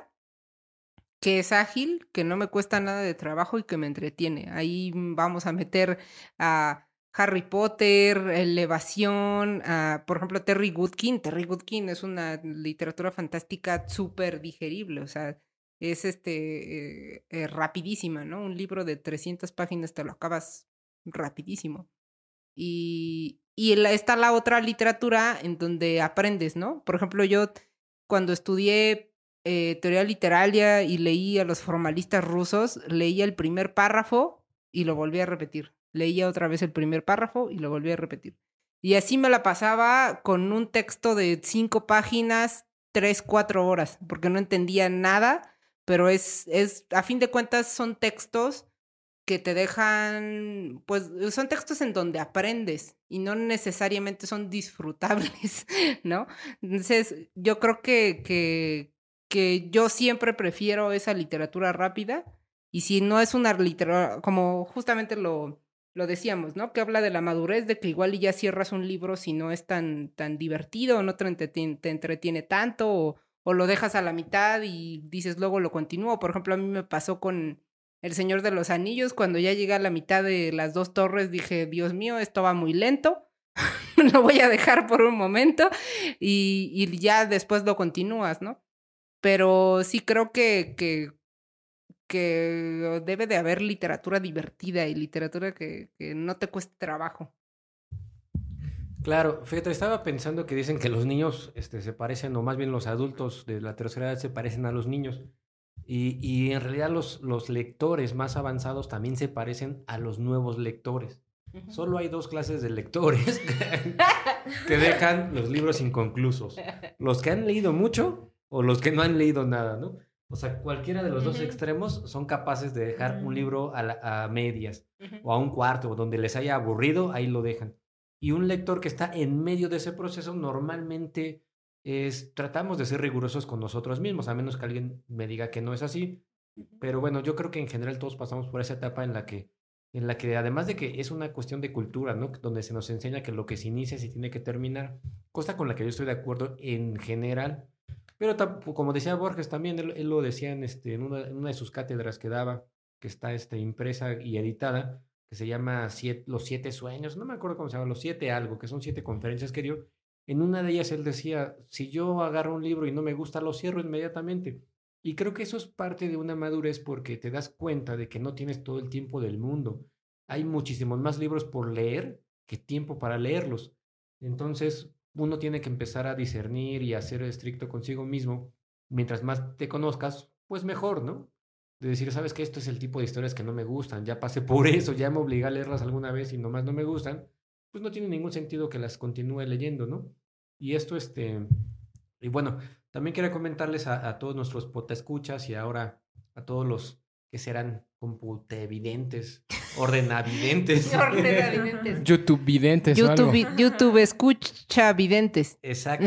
que es ágil, que no me cuesta nada de trabajo y que me entretiene. Ahí vamos a meter a Harry Potter, Elevación, a, por ejemplo, Terry Goodkin. Terry Goodkin es una literatura fantástica súper digerible, o sea, es este eh, eh, rapidísima, ¿no? Un libro de 300 páginas te lo acabas rapidísimo. Y, y está la otra literatura en donde aprendes, ¿no? Por ejemplo, yo cuando estudié eh, teoría literaria y leí a los formalistas rusos, leía el primer párrafo y lo volví a repetir. Leía otra vez el primer párrafo y lo volví a repetir. Y así me la pasaba con un texto de cinco páginas, tres, cuatro horas, porque no entendía nada, pero es, es, a fin de cuentas son textos que te dejan, pues son textos en donde aprendes y no necesariamente son disfrutables, ¿no? Entonces, yo creo que, que, yo siempre prefiero esa literatura rápida y si no es una literatura, como justamente lo, lo decíamos, ¿no? Que habla de la madurez, de que igual ya cierras un libro si no es tan, tan divertido, no te entretiene, te entretiene tanto, o, o, lo dejas a la mitad y dices luego lo continúo. Por ejemplo, a mí me pasó con El Señor de los Anillos, cuando ya llegué a la mitad de las dos torres, dije, Dios mío, esto va muy lento. lo voy a dejar por un momento y, y ya después lo continúas, ¿no? Pero sí creo que, que que debe de haber literatura divertida y literatura que, que, no te cueste trabajo. Claro, fíjate, estaba pensando que dicen que los niños este, se parecen, o más bien los adultos de la tercera edad se parecen a los niños. Y, y en realidad los, los lectores más avanzados también se parecen a los nuevos lectores. Solo hay dos clases de lectores que dejan los libros inconclusos. Los que han leído mucho o los que no han leído nada, ¿no? O sea, cualquiera de los dos extremos son capaces de dejar un libro a, medias o a un cuarto, o donde les haya aburrido, ahí lo dejan. Y un lector que está en medio de ese proceso normalmente es, tratamos de ser rigurosos con nosotros mismos, a menos que alguien me diga que no es así. Pero bueno, yo creo que en general todos pasamos por esa etapa en la que, en la que además de que es una cuestión de cultura, ¿no? Donde se nos enseña que lo que se inicia se tiene que terminar, cosa con la que yo estoy de acuerdo en general pero como decía Borges también, él, lo decía en, este, en, una, de sus cátedras que daba, que está este, impresa y editada, que se llama Los Siete Sueños, no me acuerdo cómo se llama, Los Siete Algo, que son siete conferencias que dio. En una de ellas él decía, si yo agarro un libro y no me gusta, lo cierro inmediatamente. Y creo que eso es parte de una madurez porque te das cuenta de que no tienes todo el tiempo del mundo. Hay muchísimos más libros por leer que tiempo para leerlos. Entonces, uno tiene que empezar a discernir y a ser estricto consigo mismo. Mientras más te conozcas, pues mejor, ¿no? De decir, sabes que esto es el tipo de historias que no me gustan, ya pasé por eso, ya me obligué a leerlas alguna vez y nomás no me gustan, pues no tiene ningún sentido que las continúe leyendo, ¿no? Y esto, este, y bueno, también quiero comentarles a, a todos nuestros potescuchas y ahora a todos los que serán computevidentes, ordenavidentes. ordenavidentes. YouTube videntes. YouTube, YouTube escucha videntes. Exacto.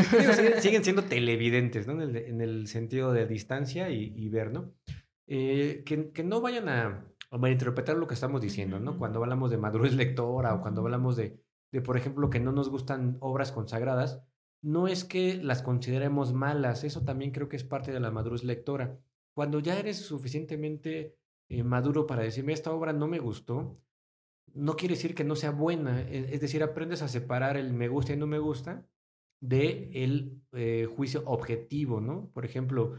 siguen, siendo televidentes, ¿no? En el, sentido de distancia y, ver, ¿no? Eh, que, que, no vayan a, a, malinterpretar lo que estamos diciendo, ¿no? Cuando hablamos de madurez lectora o cuando hablamos de, de, por ejemplo, que no nos gustan obras consagradas, no es que las consideremos malas, eso también creo que es parte de la madurez lectora cuando ya eres suficientemente eh, maduro para decirme esta obra no me gustó, no quiere decir que no sea buena. E, es decir, aprendes a separar el me gusta y no me gusta de el eh, juicio objetivo, ¿no? Por ejemplo,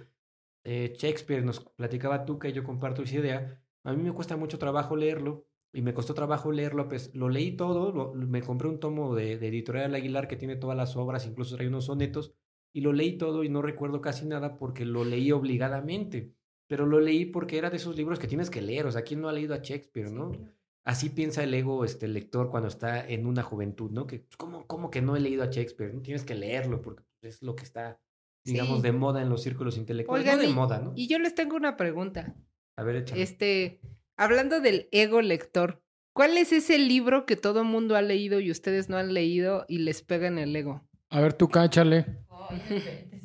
eh, Shakespeare nos platicaba tú que yo comparto esa idea. A mí me cuesta mucho trabajo leerlo y me costó trabajo leerlo, pues lo leí todo, me compré un tomo de, de, Editorial Aguilar que tiene todas las obras, incluso hay unos sonetos, y lo leí todo y no recuerdo casi nada porque lo leí obligadamente, pero lo leí porque era de esos libros que tienes que leer, o sea, ¿quién no ha leído a Shakespeare, no? Así piensa el ego, este lector, cuando está en una juventud, ¿no? Que, pues, ¿cómo, cómo que no he leído a Shakespeare? ¿no? Tienes que leerlo porque es lo que está, digamos, de moda en los círculos intelectuales. no de moda, ¿no? Y yo les tengo una pregunta. A ver, échale. Este, hablando del ego lector, ¿cuál es ese libro que todo mundo ha leído y ustedes no han leído y les pega en el ego? A ver, tú cáchale.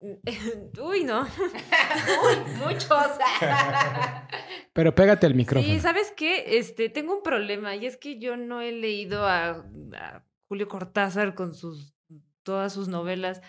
Uy, no. Uy, muchos. Pero pégate el micrófono. Sí, ¿sabes qué? Este, tengo un problema y es que yo no he leído a, Julio Cortázar con sus todas sus novelas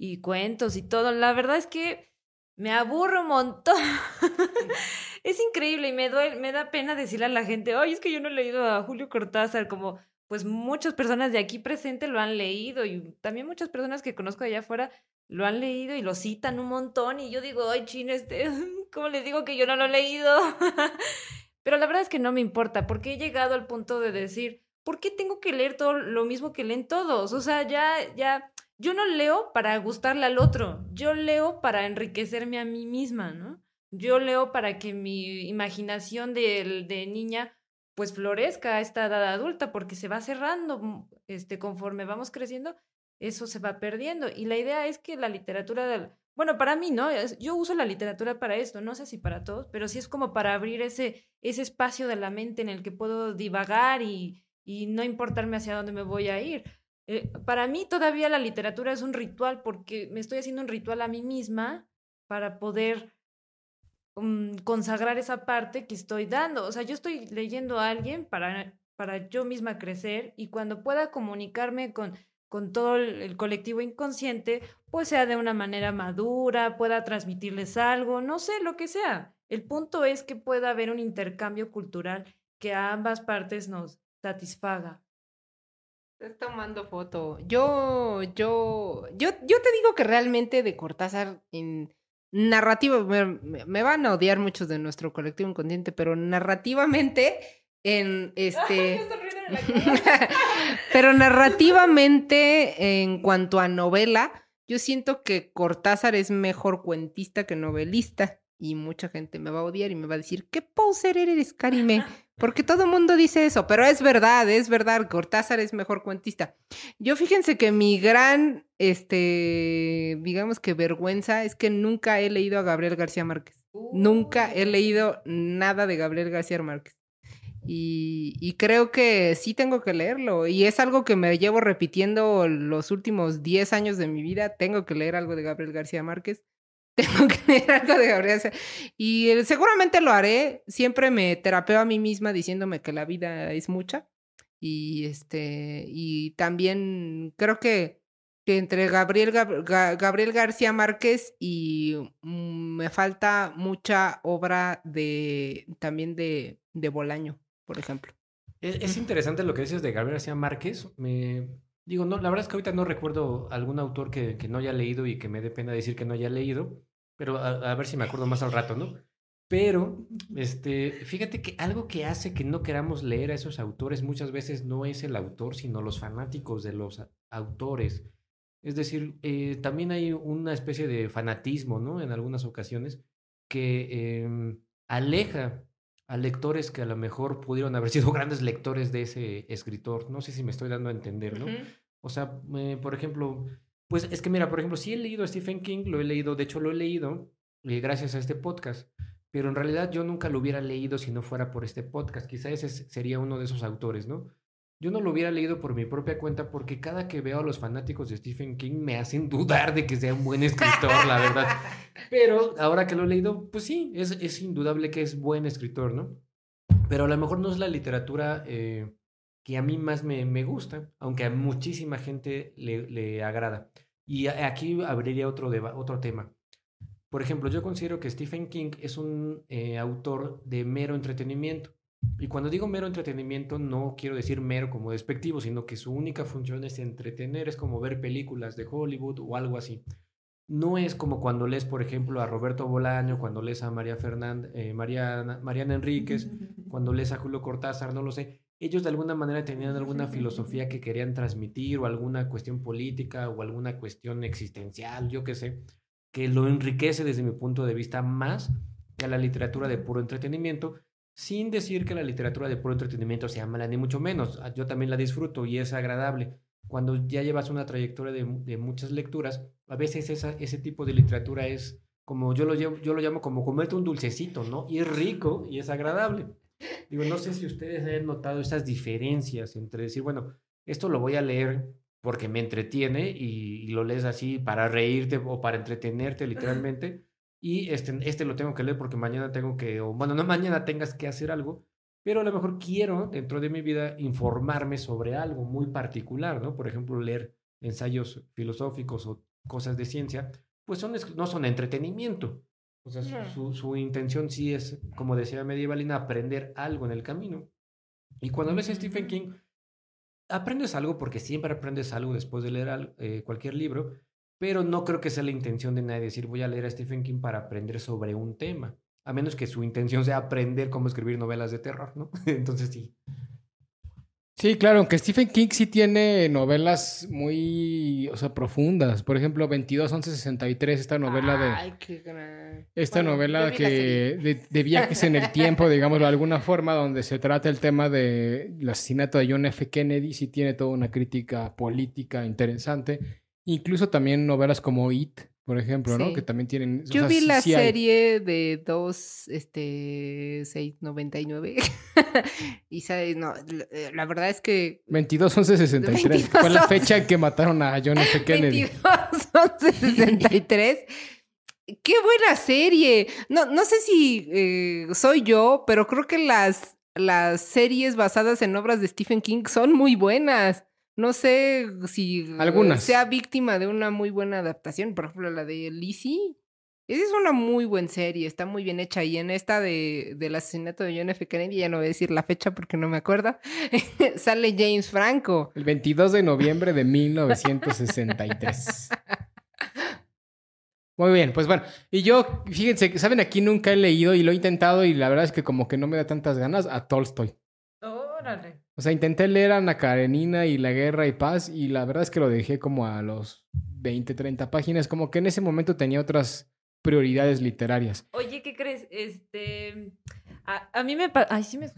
y cuentos y todo. La verdad es que me aburro un montón. es increíble y me, duele, me da pena decirle a la gente, oye, es que yo no he leído a Julio Cortázar, como pues muchas personas de aquí presente lo han leído y también muchas personas que conozco allá afuera lo han leído y lo citan un montón y yo digo, ay, chino, este, ¿cómo les digo que yo no lo he leído? Pero la verdad es que no me importa porque he llegado al punto de decir, ¿por qué tengo que leer todo lo mismo que leen todos? O sea, ya, ya, yo no leo para gustarle al otro, yo leo para enriquecerme a mí misma, ¿no? Yo leo para que mi imaginación de, de niña pues florezca a esta edad adulta porque se va cerrando este conforme vamos creciendo eso se va perdiendo. Y la idea es que la literatura del bueno para mí no yo uso la literatura para esto no sé si para todos pero sí es como para abrir ese ese espacio de la mente en el que puedo divagar y y no importarme hacia dónde me voy a ir eh, para mí todavía la literatura es un ritual porque me estoy haciendo un ritual a mí misma para poder um, consagrar esa parte que estoy dando. O sea, yo estoy leyendo a alguien para, para yo misma crecer y cuando pueda comunicarme con, con todo el, el colectivo inconsciente, pues sea de una manera madura, pueda transmitirles algo, no sé, lo que sea. El punto es que pueda haber un intercambio cultural que a ambas partes nos satisfaga. Estás tomando foto. Yo, yo, yo, yo te digo que realmente de Cortázar en narrativa, me, me van a odiar muchos de nuestro colectivo inconsciente, pero narrativamente, en este. pero narrativamente, en cuanto a novela, yo siento que Cortázar es mejor cuentista que novelista. Y mucha gente me va a odiar y me va a decir, ¿qué poser eres, Karime? Porque todo el mundo dice eso, pero es verdad, es verdad, Cortázar es mejor cuentista. Yo fíjense que mi gran, este, digamos que vergüenza es que nunca he leído a Gabriel García Márquez. Nunca he leído nada de Gabriel García Márquez. Y, y, creo que sí tengo que leerlo. Y es algo que me llevo repitiendo los últimos 10 años de mi vida. Tengo que leer algo de Gabriel García Márquez. Tengo que leer algo de Gabriel Y eh, seguramente lo haré. Siempre me terapeo a mí misma diciéndome que la vida es mucha. Y este, y también creo que, entre Gabriel, Gabriel García Márquez y mm, me falta mucha obra de también de, de Bolaño, por ejemplo. Es, interesante lo que dices de Gabriel García Márquez. Me, digo, no, la verdad es que ahorita no recuerdo algún autor que, que no haya leído y que me dé pena decir que no haya leído pero a, ver si me acuerdo más al rato, ¿no? Pero, este, fíjate que algo que hace que no queramos leer a esos autores muchas veces no es el autor, sino los fanáticos de los autores. Es decir, eh, también hay una especie de fanatismo, ¿no? En algunas ocasiones que em, aleja a lectores que a lo mejor pudieron haber sido grandes lectores de ese escritor. No sé si me estoy dando a entender, ¿no? O sea, eh, por ejemplo, pues es que mira, por ejemplo, sí he leído a Stephen King, lo he leído, de hecho lo he leído eh, gracias a este podcast, pero en realidad yo nunca lo hubiera leído si no fuera por este podcast. Quizá ese sería uno de esos autores, ¿no? Yo no lo hubiera leído por mi propia cuenta porque cada que veo a los fanáticos de Stephen King me hacen dudar de que sea un buen escritor, la verdad. Pero ahora que lo he leído, pues sí, es, es indudable que es buen escritor, ¿no? Pero a lo mejor no es la literatura eh, que a mí más me, me gusta, aunque a muchísima gente le, le agrada. Y aquí abriría otro, otro tema. Por ejemplo, yo considero que Stephen King es un eh, autor de mero entretenimiento. Y cuando digo mero entretenimiento, no quiero decir mero como despectivo, sino que su única función es entretener, es como ver películas de Hollywood o algo así. No es como cuando lees, por ejemplo, a Roberto Bolaño, cuando lees a María Fernández, eh, Mariana, Mariana Enríquez, cuando lees a Julio Cortázar, no lo sé ellos de alguna manera tenían alguna filosofía que querían transmitir o alguna cuestión política o alguna cuestión existencial, yo qué sé, que lo enriquece desde mi punto de vista más que a la literatura de puro entretenimiento, sin decir que la literatura de puro entretenimiento sea mala, ni mucho menos. Ah, yo también la disfruto y es agradable. Cuando ya llevas una trayectoria de, muchas lecturas, a veces ese tipo de literatura es como yo lo, yo lo llamo como comerte un dulcecito, ¿no? Y es rico y es agradable. Digo, no sé si ustedes han notado estas diferencias entre decir, bueno, esto lo voy a leer porque me entretiene y, lo lees así para reírte o para entretenerte literalmente. Y este, este lo tengo que leer porque mañana tengo que, o bueno, no mañana tengas que hacer algo, pero a lo mejor quiero dentro de mi vida informarme sobre algo muy particular, ¿no? Por ejemplo, leer ensayos filosóficos o cosas de ciencia, pues son, no son entretenimiento, O sea, su, su- su intención sí es, como decía Medievalina, aprender algo en el camino. Y cuando lees a Stephen King, aprendes algo porque siempre aprendes algo después de leer eh, cualquier libro, pero no creo que sea la intención de nadie decir voy a leer a Stephen King para aprender sobre un tema, a menos que su intención sea aprender cómo escribir novelas de terror, ¿no? Entonces sí. Sí, claro, aunque Stephen King sí tiene novelas muy, o sea, profundas. Por ejemplo, 22 11 63, esta novela de Ay, qué gran. esta Bueno, novela que de, de viajes en el tiempo, digámoslo de alguna forma, donde se trata el tema del asesinato de John F. Kennedy, sí tiene toda una crítica política interesante. Incluso también novelas como It, por ejemplo, ¿no? Que también tienen. o Yo sea, vi sí- la sí hay. serie de 2, este, 699. y sabe, no, la, eh, la verdad es que 22 11 63. 22, Fue la 11. fecha en que mataron a John F. Kennedy. 22, 11, 63. ¡Qué buena serie! No, no sé si eh, soy yo, pero creo que las, las series basadas en obras de Stephen King son muy buenas. No sé si eh, Algunas. sea víctima de una muy buena adaptación. Por ejemplo, la de Lizzie. Esa es una muy buena serie, está muy bien hecha. Y en esta de, del asesinato de John F. Kennedy, ya no voy a decir la fecha porque no me acuerdo, sale James Franco. El 22 de noviembre de 1963. Muy bien, pues bueno. Y yo, fíjense, ¿saben? Aquí nunca he leído y lo he intentado y la verdad es que como que no me da tantas ganas a Tolstoy. Órale. O sea, intenté leer Ana Karenina y La Guerra y Paz y la verdad es que lo dejé como a los 20, 30 páginas. Como que en ese momento tenía otras prioridades literarias. Oye, ¿qué crees? Este. A, a mí me. Ay, sí me. se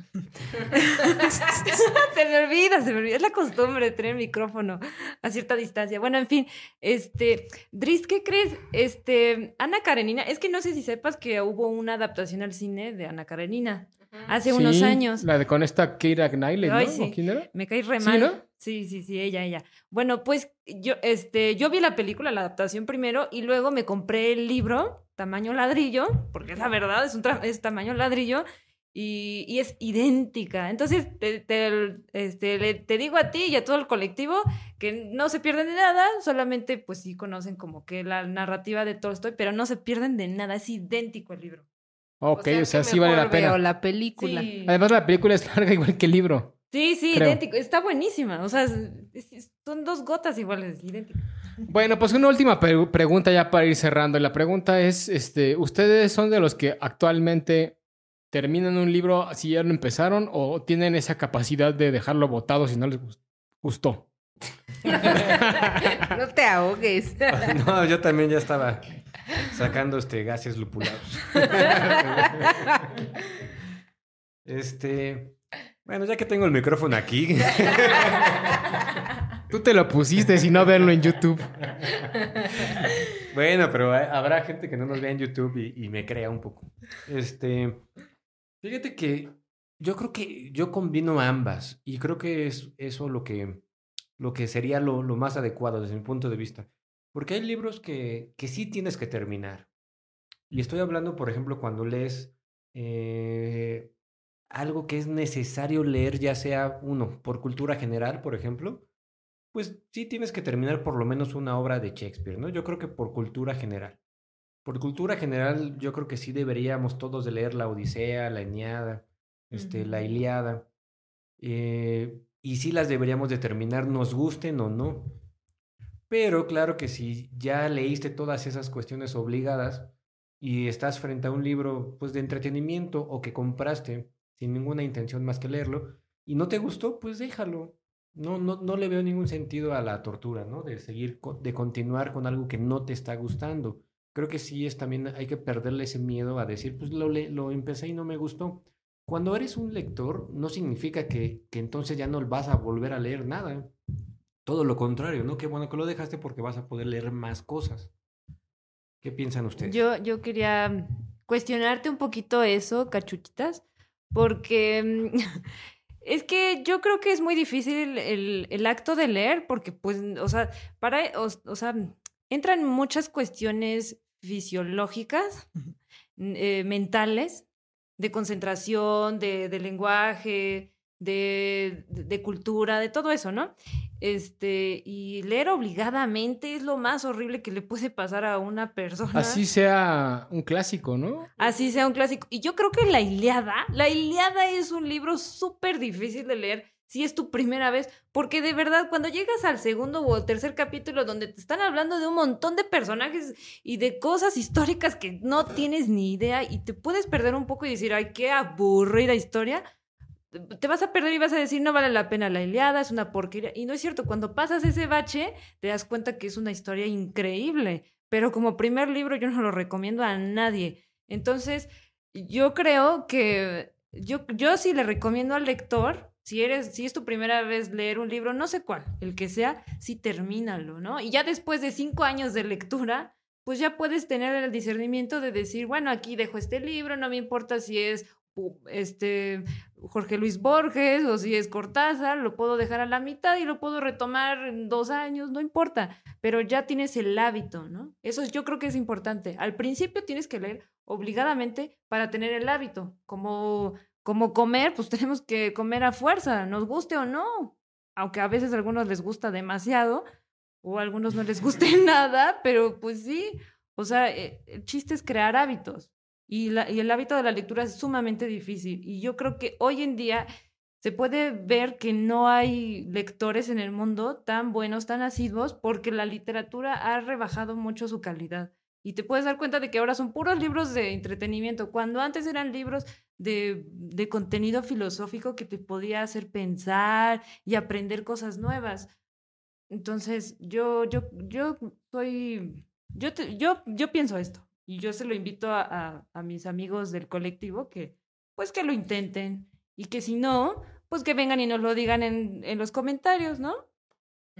me olvida, se me olvida. Es la costumbre de tener micrófono a cierta distancia. Bueno, en fin. Este. Dris, ¿qué crees? Este. Ana Karenina. Es que no sé si sepas que hubo una adaptación al cine de Ana Karenina hace unos años. La de con esta Keira Knightley, ¿no? Ay, ¿O sí. quién era? Me caí re Sí, mal. ¿no? Sí, sí, sí, ella, ella. Bueno, pues yo, este, yo vi la película, la adaptación primero, y luego me compré el libro, tamaño ladrillo, porque es la verdad, es un es tamaño ladrillo, y, y es idéntica. Entonces, te, te- este, le- te digo a ti y a todo el colectivo que no se pierden de nada, solamente pues sí conocen como que la narrativa de Tolstoy, pero no se pierden de nada, es idéntico el libro. Ok, o sea, sí vale la mejor veo pena. la película. Sí. Además, la película es larga igual que el libro. Sí, sí, Creo. idéntico. Está buenísima. O sea, es- es- son dos gotas iguales, idénticas. Bueno, pues una última pre- pregunta ya para ir cerrando. La pregunta es, este, ¿ustedes son de los que actualmente terminan un libro si ya lo empezaron o tienen esa capacidad de dejarlo botado si no les gus- gustó? No te ahogues. No, yo también ya estaba sacando este gases lupulados. Este, bueno, ya que tengo el micrófono aquí, Tú te lo pusiste sin no verlo en YouTube. bueno, pero habrá gente que no nos vea en YouTube y, y me crea un poco. Este, fíjate que yo creo que yo combino ambas y creo que es eso lo que, lo que sería lo, lo más adecuado desde mi punto de vista. Porque hay libros que, que sí tienes que terminar. Y estoy hablando, por ejemplo, cuando lees eh, algo que es necesario leer, ya sea uno, por cultura general, por ejemplo, pues sí tienes que terminar por lo menos una obra de Shakespeare, ¿no? Yo creo que por cultura general. Por cultura general, yo creo que sí deberíamos todos de leer la Odisea, la Eneada, este, la. Iliada. eh, y sí las deberíamos de terminar, nos gusten o no. Pero claro que si ya leíste todas esas cuestiones obligadas y estás frente a un libro pues de entretenimiento o que compraste sin ninguna intención más que leerlo y no te gustó, pues déjalo. No, no, no le veo ningún sentido a la tortura, ¿no? De seguir, de continuar con algo que no te está gustando. Creo que sí es también, hay que perderle ese miedo a decir, pues lo, lo empecé y no me gustó. Cuando eres un lector, no significa que, que entonces ya no vas a volver a leer nada. Todo lo contrario, ¿no? Qué bueno que lo dejaste porque vas a poder leer más cosas. ¿Qué piensan ustedes? Yo, yo quería cuestionarte un poquito eso, cachuchitas, porque mm, es que yo creo que es muy difícil el, el acto de leer, porque pues, o sea, para, o, o sea, entran muchas cuestiones fisiológicas, eh, mentales, de concentración, de, de lenguaje, de, de cultura, de todo eso, ¿no? Este, y leer obligadamente es lo más horrible que le puede pasar a una persona. Así sea un clásico, ¿no? Así sea un clásico. Y yo creo que La Iliada, La Iliada es un libro súper difícil de leer si es tu primera vez, porque de verdad cuando llegas al segundo o tercer capítulo donde te están hablando de un montón de personajes y de cosas históricas que no tienes ni idea y te puedes perder un poco y decir, ay, qué aburrida historia, te vas a perder y vas a decir, no vale la pena la Iliada, es una porquería. Y no es cierto, cuando pasas ese bache, te das cuenta que es una historia increíble. Pero como primer libro yo no lo recomiendo a nadie. Entonces, yo creo que yo, yo sí le recomiendo al lector, si eres, si es tu primera vez leer un libro, no sé cuál, el que sea, sí termínalo, ¿no? Y ya después de cinco años de lectura, pues ya puedes tener el discernimiento de decir, bueno, aquí dejo este libro, no me importa si es este Jorge Luis Borges o si es Cortázar, lo puedo dejar a la mitad y lo puedo retomar en dos años, no importa, pero ya tienes el hábito, ¿no? Eso yo creo que es importante. Al principio tienes que leer obligadamente para tener el hábito, como, como comer, pues tenemos que comer a fuerza, nos guste o no, aunque a veces a algunos les gusta demasiado o a algunos no les guste nada, pero pues sí, o sea, eh, el chiste es crear hábitos. Y, el hábito de la lectura es sumamente difícil. Y yo creo que hoy en día se puede ver que no hay lectores en el mundo tan buenos, tan asiduos, porque la literatura ha rebajado mucho su calidad. Y te puedes dar cuenta de que ahora son puros libros de entretenimiento, cuando antes eran libros de, de contenido filosófico que te podía hacer pensar y aprender cosas nuevas. Entonces, yo, yo, yo soy, yo, yo, yo pienso esto. Y yo se lo invito a, a, mis amigos del colectivo que, pues, que lo intenten. Y que si no, pues que vengan y nos lo digan en, en los comentarios, ¿no?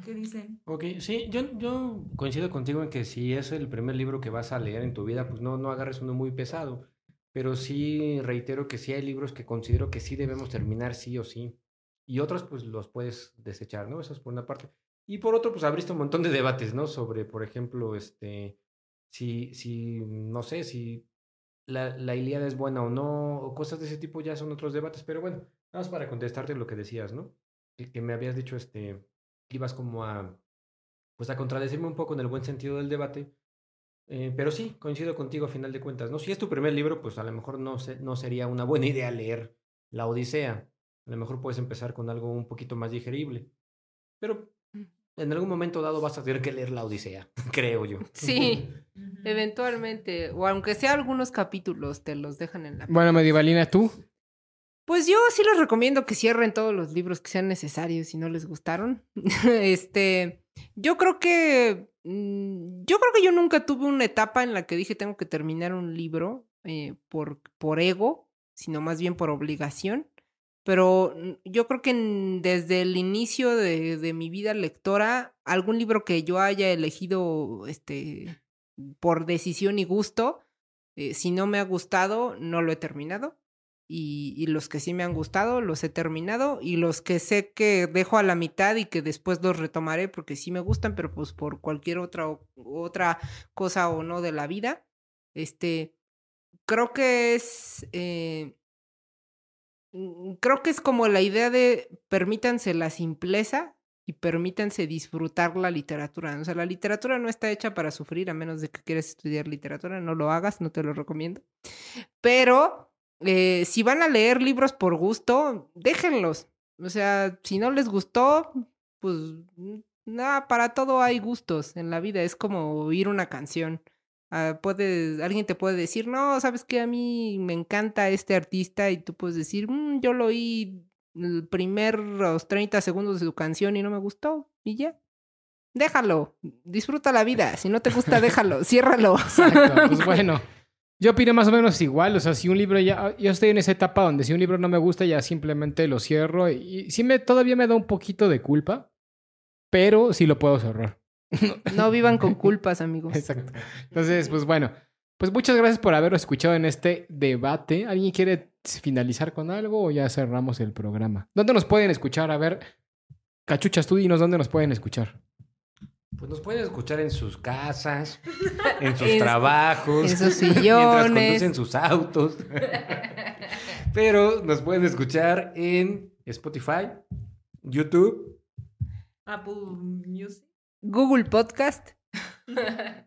¿Qué dicen? Ok, sí, yo, yo coincido contigo en que si es el primer libro que vas a leer en tu vida, pues no, no agarres uno muy pesado. Pero sí reitero que sí hay libros que considero que sí debemos terminar sí o sí. Y otros pues los puedes desechar, ¿no? Eso es por una parte. Y por otro, pues abriste un montón de debates, ¿no? Sobre, por ejemplo, este, si, si no sé, si la, la Ilíada es buena o no, o cosas de ese tipo ya son otros debates, pero bueno, nada más para contestarte lo que decías, ¿no? Que, me habías dicho, este, ibas como a, pues a contradecirme un poco en el buen sentido del debate, eh, pero sí, coincido contigo a final de cuentas, ¿no? Si es tu primer libro, pues a lo mejor no, se, no sería una buena idea leer La Odisea, a lo mejor puedes empezar con algo un poquito más digerible, pero en algún momento dado vas a tener que leer la Odisea, creo yo. Sí, eventualmente. O aunque sea algunos capítulos, te los dejan en la. Bueno, Medievalina, ¿tú? Pues yo sí les recomiendo que cierren todos los libros que sean necesarios si no les gustaron. este. Yo creo que. Mm, yo creo que yo nunca tuve una etapa en la que dije tengo que terminar un libro eh, por, por ego, sino más bien por obligación pero yo creo que desde el inicio de, de, mi vida lectora, algún libro que yo haya elegido este, por decisión y gusto, eh, si no me ha gustado, no lo he terminado. Y, los que sí me han gustado, los he terminado. Y los que sé que dejo a la mitad y que después los retomaré porque sí me gustan, pero pues por cualquier otra, otra cosa o no de la vida. Este, creo que es... Eh, Mm, creo que es como la idea de permítanse la simpleza y permítanse disfrutar la literatura. O sea, la literatura no está hecha para sufrir, a menos de que quieras estudiar literatura, no lo hagas, no te lo recomiendo. Pero eh, si van a leer libros por gusto, déjenlos. O sea, si no les gustó, pues nada, para todo hay gustos en la vida, es como oír una canción. Ah, puede, alguien te puede decir, no, sabes que a mí me encanta este artista y tú puedes decir, mm, yo lo oí los 30 segundos de su canción y no me gustó y ya. Déjalo, disfruta la vida, si no te gusta, déjalo, ciérralo. Exacto, pues bueno. Yo opino más o menos igual, o sea, si un libro ya, yo estoy en esa etapa donde si un libro no me gusta ya simplemente lo cierro y, sí me, todavía me da un poquito de culpa, pero sí lo puedo cerrar. No vivan con culpas, amigos. Exacto. Entonces, pues bueno, pues muchas gracias por haberlo escuchado en este debate. ¿Alguien quiere finalizar con algo o ya cerramos el programa? ¿Dónde nos pueden escuchar? A ver, cachuchas, tú dinos dónde nos pueden escuchar. Pues nos pueden escuchar en sus casas, en sus trabajos, en sus sillones, mientras conducen sus autos. Pero nos pueden escuchar en Spotify, YouTube, Apple Music. Google Podcast.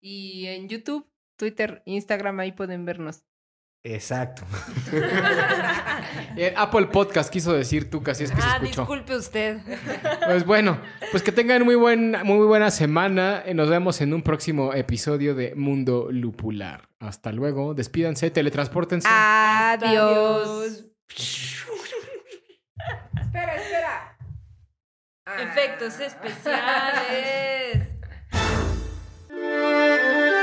y en YouTube, Twitter, Instagram, ahí pueden vernos. Exacto. Eh, Apple Podcast quiso decir tú, casi es que se Ah, escuchó. disculpe usted. Pues bueno, pues que tengan muy, buen, muy buena semana. Eh, Nos vemos en un próximo episodio de Mundo Lupular. Hasta luego. Despídanse, teletranspórtense. Adiós. espera, espera. Efectos ah. especiales.